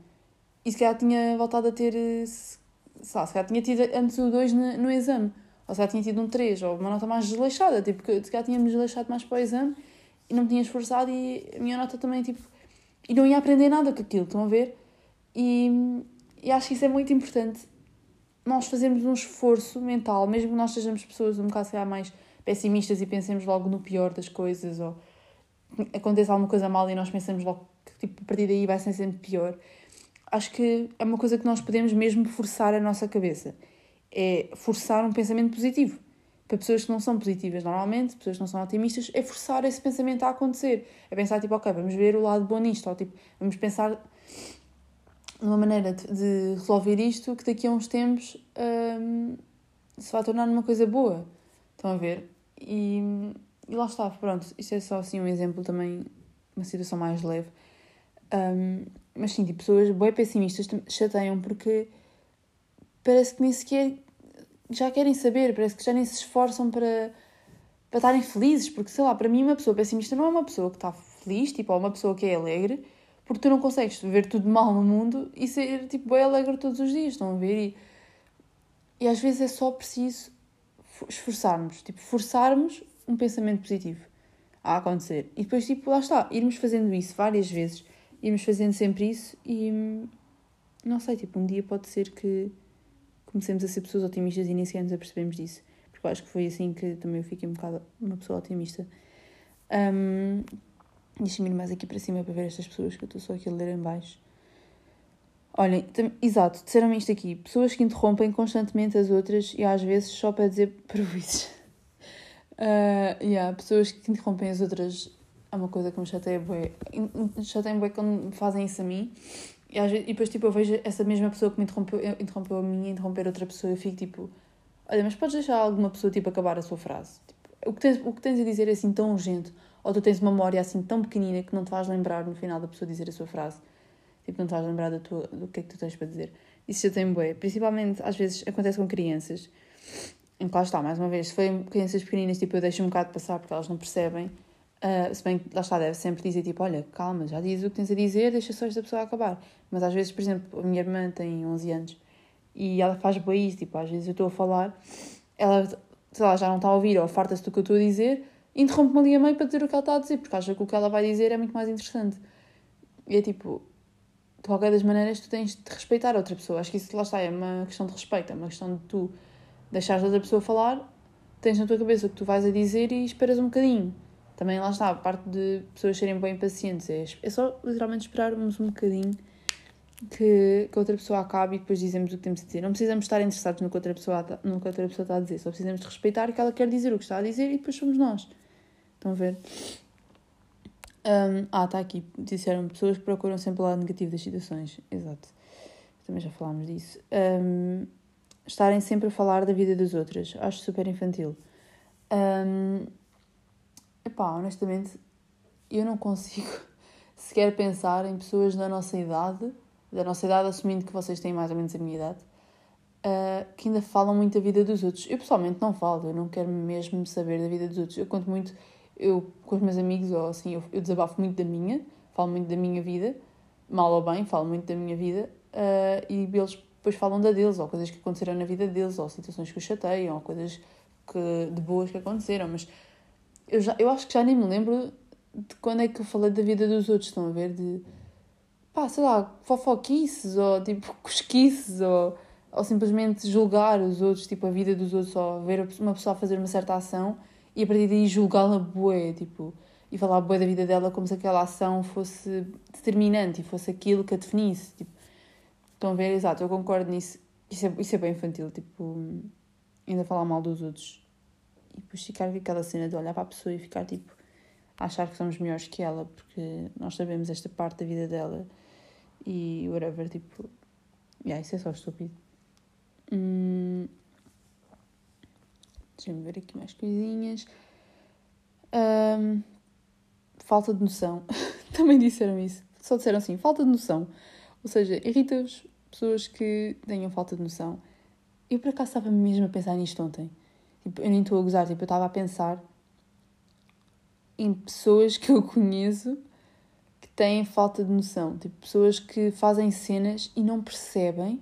E se calhar tinha voltado a ter, se, se calhar tinha tido antes o 2 no, no exame, ou se calhar tinha tido um 3, ou uma nota mais desleixada, tipo, se calhar tinha-me desleixado mais para o exame e não me tinha esforçado e a minha nota também, tipo, e não ia aprender nada com aquilo, estão a ver? E, e acho que isso é muito importante. Nós fazemos um esforço mental, mesmo que nós sejamos pessoas um bocado se mais pessimistas e pensemos logo no pior das coisas, ou acontece alguma coisa mal e nós pensamos logo que tipo, a partir daí vai ser sempre pior. Acho que é uma coisa que nós podemos mesmo forçar a nossa cabeça. É forçar um pensamento positivo para pessoas que não são positivas normalmente, pessoas que não são otimistas, é forçar esse pensamento a acontecer. É pensar, tipo, ok, vamos ver o lado bom nisto, ou tipo, vamos pensar numa maneira de, de resolver isto que daqui a uns tempos hum, se vai tornar numa coisa boa. Estão a ver? E, e lá está, pronto, isto é só assim um exemplo também, uma situação mais leve. Um, mas sim, tipo, pessoas bem pessimistas chateiam porque parece que nem sequer já querem saber, parece que já nem se esforçam para, para estarem felizes, porque sei lá, para mim uma pessoa pessimista não é uma pessoa que está feliz, tipo, ou uma pessoa que é alegre, porque tu não consegues ver tudo mal no mundo e ser tipo bem alegre todos os dias, estão a ver? E, e às vezes é só preciso esforçarmos, tipo, forçarmos um pensamento positivo a acontecer. E depois, tipo, lá está, irmos fazendo isso várias vezes, irmos fazendo sempre isso e não sei, tipo, um dia pode ser que comecemos a ser pessoas otimistas e nem sequer nos apercebemos disso. Porque eu acho que foi assim que também eu fiquei um bocado uma pessoa otimista. Um, Deixa-me ir mais aqui para cima para ver estas pessoas que eu estou só aqui a ler em baixo. Olhem, exato, disseram-me isto aqui. Pessoas que interrompem constantemente as outras e às vezes só para dizer prejuízos. Uh, yeah, pessoas que interrompem as outras é uma coisa que me chateia bué. Chateia bué quando fazem isso a mim. E, vezes, e depois, tipo, eu vejo essa mesma pessoa que me interrompeu, interrompeu a mim interromper outra pessoa. Eu fico, tipo... Olha, mas podes deixar alguma pessoa, tipo, acabar a sua frase? Tipo, o, que tens, o que tens a dizer é assim tão urgente. Ou tu tens uma memória assim tão pequenina que não te vais lembrar no final da pessoa dizer a sua frase. Tipo, não te vais lembrar da tua, do que é que tu tens para dizer. Isso já tem bué. Principalmente, às vezes, acontece com crianças. Em que lá está, mais uma vez, se forem crianças pequeninas, tipo, eu deixo um bocado passar porque elas não percebem. Uh, se bem que lá está, deve sempre dizer tipo, olha, calma, já dizes o que tens a dizer, deixa só esta pessoa acabar. Mas às vezes, por exemplo, a minha irmã tem 11 anos e ela faz bem tipo, às vezes eu estou a falar, ela, sei lá, já não está a ouvir ou farta-se do que eu estou a dizer, interrompe-me ali a meio para dizer o que ela está a dizer, porque acha que o que ela vai dizer é muito mais interessante. E é tipo, de qualquer das maneiras, tu tens de respeitar a outra pessoa. Acho que isso lá está, é uma questão de respeito, é uma questão de tu deixares a outra pessoa falar, tens na tua cabeça o que tu vais a dizer e esperas um bocadinho. Também lá está, a parte de pessoas serem bem pacientes, é, é só literalmente esperarmos um bocadinho que, que a outra pessoa acabe e depois dizemos o que temos de dizer. Não precisamos estar interessados no que, outra pessoa, no que a outra pessoa está a dizer, só precisamos de respeitar que ela quer dizer o que está a dizer e depois somos nós. Estão a ver? Um, ah, está aqui. Disseram pessoas que procuram sempre o lado negativo das situações. Exato. Também já falámos disso. Um, estarem sempre a falar da vida das outras. Acho super infantil. Um, epá, honestamente, eu não consigo sequer pensar em pessoas da nossa idade, da nossa idade, assumindo que vocês têm mais ou menos a minha idade, uh, que ainda falam muito da vida dos outros. Eu pessoalmente não falo, eu não quero mesmo saber da vida dos outros. Eu conto muito eu com os meus amigos, ou assim, eu, eu desabafo muito da minha, falo muito da minha vida, mal ou bem, falo muito da minha vida, uh, e eles depois falam da deles, ou coisas que aconteceram na vida deles, ou situações que os chateiam, ou coisas que, de boas que aconteceram, mas eu, já, eu acho que já nem me lembro de quando é que eu falei da vida dos outros, estão a ver? De, pá, sei lá, fofoquices, ou tipo, cosquices, ou, ou simplesmente julgar os outros, tipo, a vida dos outros, ou ver uma pessoa fazer uma certa ação e a partir daí julgá-la bué, tipo, e falar bué da vida dela como se aquela ação fosse determinante e fosse aquilo que a definisse, tipo, estão a ver, exato, eu concordo nisso, isso é, isso é bem infantil, tipo, ainda falar mal dos outros e depois ficar com aquela cena de olhar para a pessoa e ficar, tipo, achar que somos melhores que ela, porque nós sabemos esta parte da vida dela e whatever, tipo, yeah, isso é só estúpido. Hum, Deixa-me ver aqui mais coisinhas. Um, falta de noção. Também disseram isso. Só disseram assim, falta de noção. Ou seja, irrita-os pessoas que tenham falta de noção. Eu por acaso estava mesmo a pensar nisto ontem. Tipo, eu nem estou a gozar, tipo, eu estava a pensar em pessoas que eu conheço que têm falta de noção. Tipo, pessoas que fazem cenas e não percebem.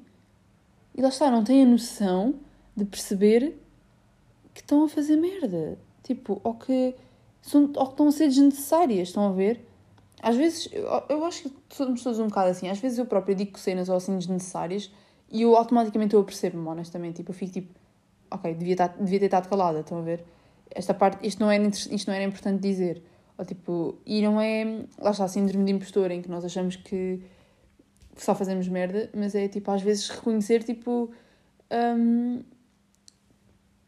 E lá está, não têm a noção de perceber que estão a fazer merda. Tipo, ou que, são, ou que estão a ser desnecessárias, estão a ver? Às vezes, eu, eu acho que somos todos um bocado assim. Às vezes eu própria digo cenas ou assim desnecessárias e eu automaticamente eu percebo-me, honestamente. Tipo, eu fico tipo, ok, devia, estar, devia ter estado calada, estão a ver? Esta parte, isto não, era, isto não era importante dizer. Ou tipo, e não é, lá está, síndrome de impostor, em que nós achamos que só fazemos merda, mas é tipo, às vezes reconhecer, tipo, um,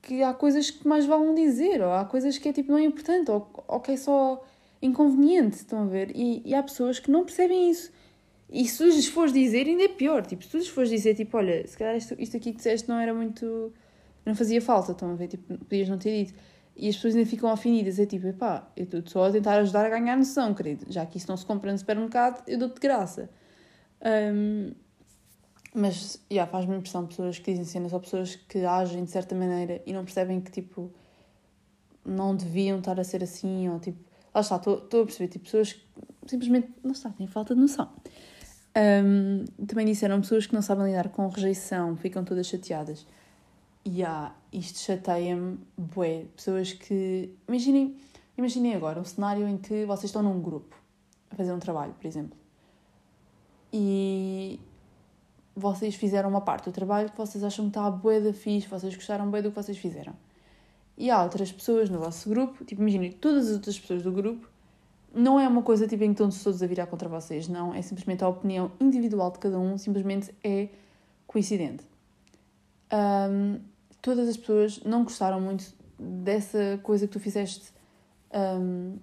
que há coisas que mais valem dizer, ou há coisas que é tipo não é importante, ou, ou que é só inconveniente, estão a ver? E, e há pessoas que não percebem isso. E se lhes fores dizer, ainda é pior. Tipo, se tu lhes fores dizer, tipo, olha, se calhar isto, isto aqui que disseste não era muito. Não fazia falta, estão a ver? Tipo, podias não ter dito. E as pessoas ainda ficam ofendidas. É tipo, epá, eu estou só a tentar ajudar a ganhar noção, querido. Já que isso não se compra no supermercado, eu dou-te de graça. Um, mas, yeah, faz-me impressão pessoas que dizem cenas ou pessoas que agem de certa maneira e não percebem que, tipo, não deviam estar a ser assim, ou tipo, lá está, estou a perceber, tipo, pessoas que simplesmente, não está, têm falta de noção. Um, também disseram pessoas que não sabem lidar com rejeição, ficam todas chateadas. E yeah, isto chateia-me, bué. Pessoas que, imaginem, imaginem agora um cenário em que vocês estão num grupo a fazer um trabalho, por exemplo. E vocês fizeram uma parte do trabalho que vocês acham que está a bué da fixe, vocês gostaram bem do que vocês fizeram. E há outras pessoas no vosso grupo, tipo, imaginem, todas as outras pessoas do grupo, não é uma coisa tipo em que estão todos a virar contra vocês, não, é simplesmente a opinião individual de cada um, simplesmente é coincidente. Um, todas as pessoas não gostaram muito dessa coisa que tu fizeste um,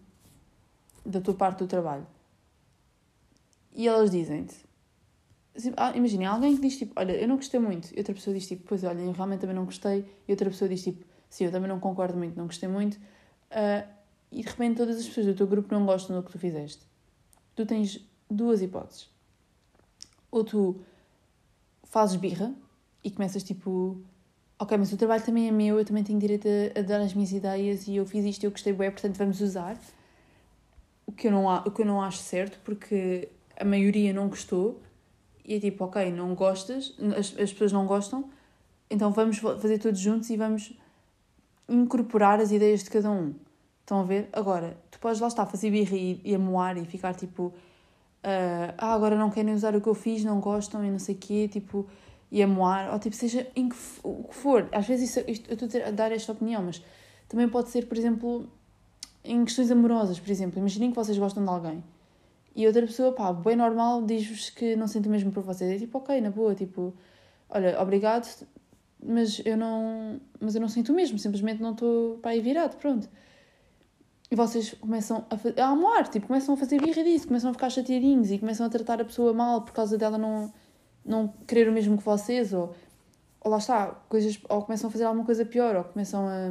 da tua parte do trabalho. E elas dizem-te, assim, ah, imaginem, alguém que diz tipo, olha, eu não gostei muito, e outra pessoa diz tipo, pois olha, eu realmente também não gostei, e outra pessoa diz tipo, sim, eu também não concordo muito, não gostei muito, uh, e de repente todas as pessoas do teu grupo não gostam do que tu fizeste. Tu tens duas hipóteses. Ou tu fazes birra e começas tipo, ok, mas o trabalho também é meu, eu também tenho direito a, a dar as minhas ideias e eu fiz isto e eu gostei bem, portanto vamos usar. O que, eu não, o que eu não acho certo, porque a maioria não gostou e é tipo, ok, não gostas, as, as pessoas não gostam, então vamos fazer todos juntos e vamos incorporar as ideias de cada um. Estão a ver? Agora, tu podes lá estar, fazer birra e, e amoar e ficar tipo, uh, ah, agora não querem usar o que eu fiz, não gostam e não sei o quê, tipo, e amoar, ou tipo, seja em que, o que for. Às vezes isso, isto, eu estou a dar esta opinião, mas também pode ser, por exemplo, em questões amorosas, por exemplo. Imaginem que vocês gostam de alguém e outra pessoa, pá, bem normal, diz-vos que não sente o mesmo por vocês. É tipo, ok, na boa, tipo, olha, obrigado, mas eu não, mas eu não sinto o mesmo, simplesmente não estou para aí virado, pronto. E vocês começam a, a amar, tipo, começam a fazer birra disso, começam a ficar chateadinhos e começam a tratar a pessoa mal por causa dela não, não querer o mesmo que vocês, ou, ou lá está, coisas, ou começam a fazer alguma coisa pior, ou começam a,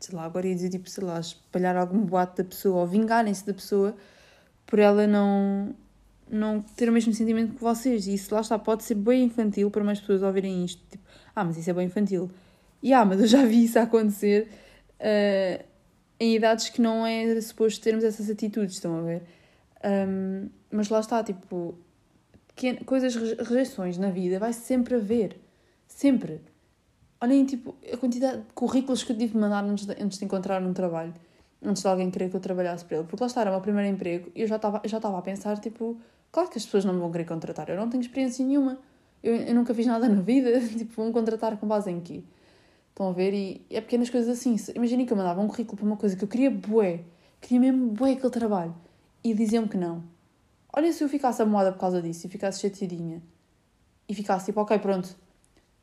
sei lá, agora ia dizer, tipo, sei lá, espalhar algum boato da pessoa, ou vingarem-se da pessoa por ela não, não ter o mesmo sentimento que vocês. E isso lá está, pode ser bem infantil para mais pessoas ouvirem isto. Tipo, ah, mas isso é bem infantil. E ah, mas eu já vi isso acontecer uh, em idades que não é suposto termos essas atitudes, estão a ver? Um, mas lá está, tipo, que, coisas, rejeições na vida vai sempre haver. Sempre. Olhem, tipo, a quantidade de currículos que eu tive de mandar antes de, antes de encontrar um trabalho antes de alguém querer que eu trabalhasse para ele. Porque lá está, era o meu primeiro emprego e eu já estava, já a pensar, tipo, claro que as pessoas não me vão querer contratar, eu não tenho experiência nenhuma, eu, eu nunca fiz nada na vida, tipo, vão contratar com base em quê? Estão a ver? E é pequenas coisas assim. Imaginem que eu mandava um currículo para uma coisa que eu queria bué, queria mesmo bué aquele trabalho, e diziam-me que não. Olha se eu ficasse a moda por causa disso e ficasse chateadinha e ficasse tipo, ok, pronto,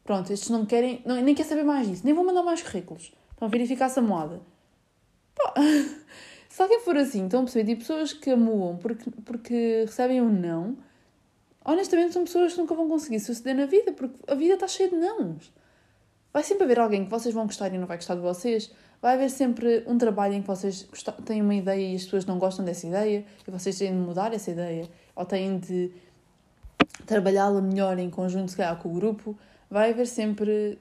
pronto, estes não me querem, não, nem quer saber mais disso, nem vou mandar mais currículos. Estão a ver? E ficasse a moda Pá, se alguém for assim, estão a perceber? Tipo, pessoas que amuam porque, porque recebem um não, honestamente são pessoas que nunca vão conseguir suceder na vida, porque a vida está cheia de nãos. Vai sempre haver alguém que vocês vão gostar e não vai gostar de vocês. Vai haver sempre um trabalho em que vocês têm uma ideia e as pessoas não gostam dessa ideia e vocês têm de mudar essa ideia ou têm de trabalhá-la melhor em conjunto, se calhar, com o grupo. Vai haver sempre,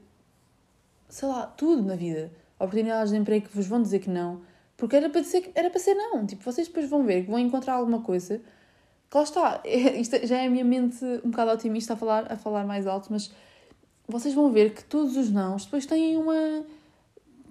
sei lá, tudo na vida oportunidades de emprego que vos vão dizer que não, porque era para, dizer, era para ser não. Tipo, vocês depois vão ver que vão encontrar alguma coisa que lá está. Isto já é a minha mente um bocado otimista a falar, a falar mais alto, mas vocês vão ver que todos os nãos depois têm uma,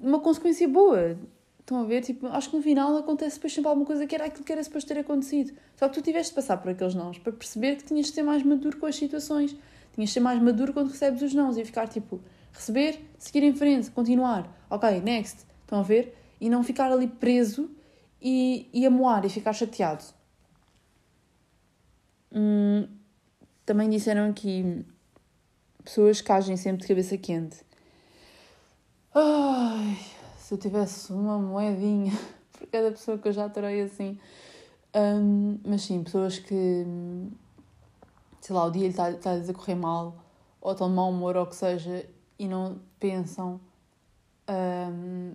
uma consequência boa. Estão a ver? Tipo, acho que no final acontece depois sempre alguma coisa que era aquilo que era suposto ter acontecido. Só que tu tiveste de passar por aqueles nãos para perceber que tinhas de ser mais maduro com as situações. Tinhas de ser mais maduro quando recebes os nãos e ficar tipo, receber, seguir em frente, continuar. Ok, next. Estão a ver? E não ficar ali preso e, e a moar e ficar chateado. Hum, também disseram aqui pessoas que agem sempre de cabeça quente. Ai, se eu tivesse uma moedinha por cada pessoa que eu já terei assim. Um, mas sim, pessoas que, sei lá, o dia está, está a decorrer mal, ou estão de mau humor, ou o que seja, e não pensam, um,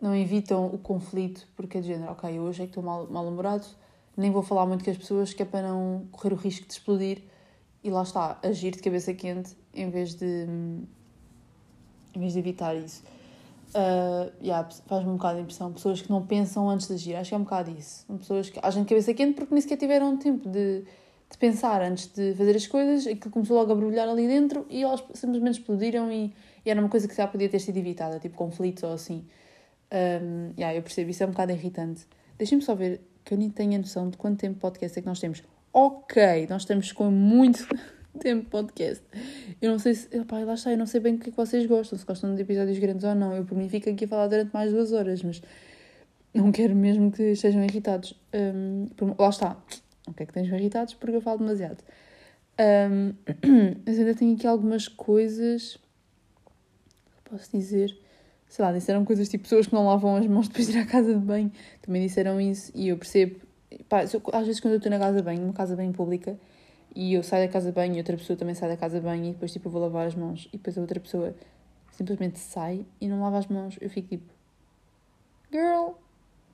não evitam o conflito, porque é de género, ok, hoje é que estou mal, mal-humorado, nem vou falar muito com as pessoas, que é para não correr o risco de explodir, e lá está, agir de cabeça quente em vez de, em vez de evitar isso. Uh, yeah, faz-me um bocado de impressão. Pessoas que não pensam antes de agir, acho que é um bocado isso. Pessoas que agem de cabeça quente porque nem sequer tiveram tempo de de pensar antes de fazer as coisas, aquilo começou logo a brilhar ali dentro e elas simplesmente explodiram e, e era uma coisa que já podia ter sido evitada, tipo conflitos ou assim. Um, yeah, eu percebo, isso é um bocado irritante. Deixem-me só ver, que eu nem tenho a noção de quanto tempo podcast é que nós temos. Ok, nós estamos com muito tempo podcast. Eu não sei se. Opá, lá está, eu não sei bem o que, é que vocês gostam, se gostam de episódios grandes ou não. Eu, por mim, fico aqui a falar durante mais duas horas, mas não quero mesmo que estejam irritados. Um, lá está, Ok, que tens irritados porque eu falo demasiado. Um, mas ainda tenho aqui algumas coisas. Posso dizer? sei lá, disseram coisas tipo pessoas que não lavam as mãos depois de ir à casa de banho. Também disseram isso e eu percebo. Pá, às vezes quando eu estou na casa de banho, numa casa bem pública, e eu saio da casa de banho e outra pessoa também sai da casa de banho e depois tipo eu vou lavar as mãos e depois a outra pessoa simplesmente sai e não lava as mãos, eu fico tipo Girl, o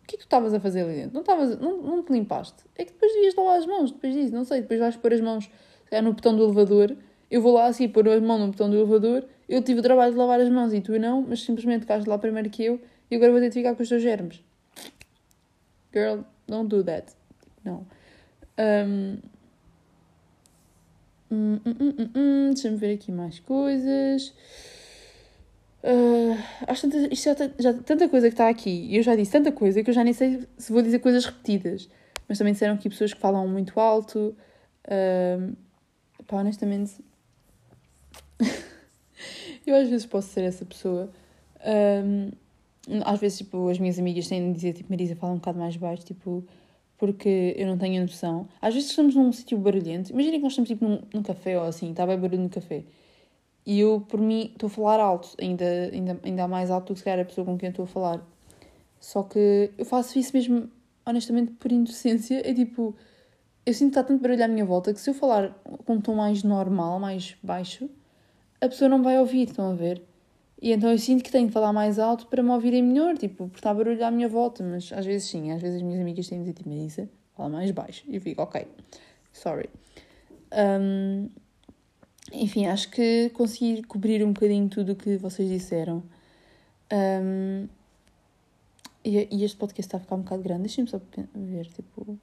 que é que tu estavas a fazer ali dentro? Não, estavas, não, não te limpaste? É que depois devias lavar as mãos, depois disso, não sei, depois vais pôr as mãos é, no botão do elevador, eu vou lá assim pôr a mão no botão do elevador, eu tive o trabalho de lavar as mãos e tu não, mas simplesmente ficaste lá primeiro que eu e agora vou ter de ficar com os teus germes. Girl, don't do that. Não. Um, Hum, hum, hum, hum, hum, Deixa-me ver aqui mais coisas. Uh, acho tanta, isto já, já tanta coisa que está aqui. E eu já disse tanta coisa que eu já nem sei se vou dizer coisas repetidas. Mas também disseram aqui pessoas que falam muito alto. Uh, pá, honestamente. eu às vezes posso ser essa pessoa. Um, às vezes, tipo, as minhas amigas têm de dizer, tipo, Marisa, fala um bocado mais baixo, tipo, porque eu não tenho noção. Às vezes estamos num sítio barulhento. Imaginem que nós estamos tipo num, num café ou assim, está bem barulho no café. E eu, por mim, estou a falar alto, ainda, ainda, ainda mais alto do que se calhar a pessoa com quem estou a falar. Só que eu faço isso mesmo, honestamente, por inocência. É tipo, eu sinto que está tanto barulho à minha volta que se eu falar com um tom mais normal, mais baixo, a pessoa não vai ouvir, estão a ver? E então eu sinto que tenho que falar mais alto para me ouvirem melhor, tipo, porque está barulho à minha volta, mas às vezes sim, às vezes as minhas amigas têm de dizer, tipo, Marisa, fala mais baixo. E eu fico, ok, sorry. Um, enfim, acho que consegui cobrir um bocadinho tudo o que vocês disseram. Um, e, e, este podcast está a ficar um bocado grande, deixem-me só ver, tipo...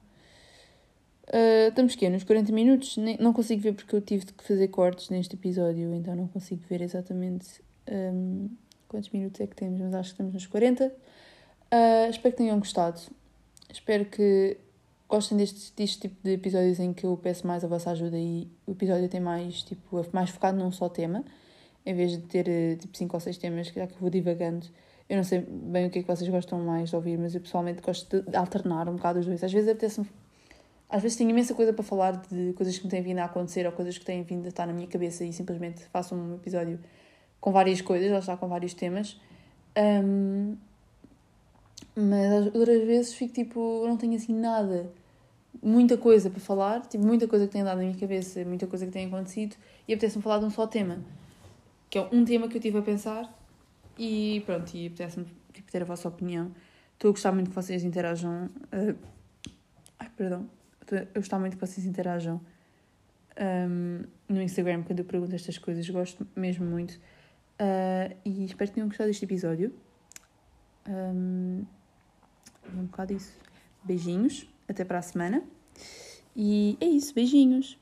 Uh, estamos aqui nos 40 minutos, Nem, não consigo ver porque eu tive de fazer cortes neste episódio, então não consigo ver exatamente um, quantos minutos é que temos? Mas acho que estamos nos 40. Uh, ah, espero que tenham gostado. Espero que gostem deste, deste tipo de episódios em que eu peço mais a vossa ajuda e o episódio tem mais, tipo, mais focado num só tema, em vez de ter eh, tipo 5 ou 6 temas, já que eu vou divagando. Eu não sei bem o que é que vocês gostam mais de ouvir, mas eu pessoalmente gosto de alternar um bocado os dois. Às vezes apetece Às vezes tenho imensa coisa para falar de coisas que me têm vindo a acontecer ou coisas que têm vindo a estar na minha cabeça e simplesmente faço um episódio com várias coisas, já está com vários temas. Um, mas outras vezes fico tipo, não tenho assim nada, muita coisa para falar, tipo, muita coisa que tem dado na minha cabeça, muita coisa que tem acontecido, e apetece-me falar de um só tema, que é um tema que eu tive a pensar, e pronto, e apetece-me tipo, ter a vossa opinião. Estou a gostar muito que vocês interajam. Uh, ai, perdão. Estou a gostar muito que vocês interajam um, no Instagram quando eu pergunto estas coisas, gosto mesmo muito. Uh, e espero que tenham gostado deste episódio. Um, é um bocado isso. Beijinhos, até para a semana. E é isso, beijinhos.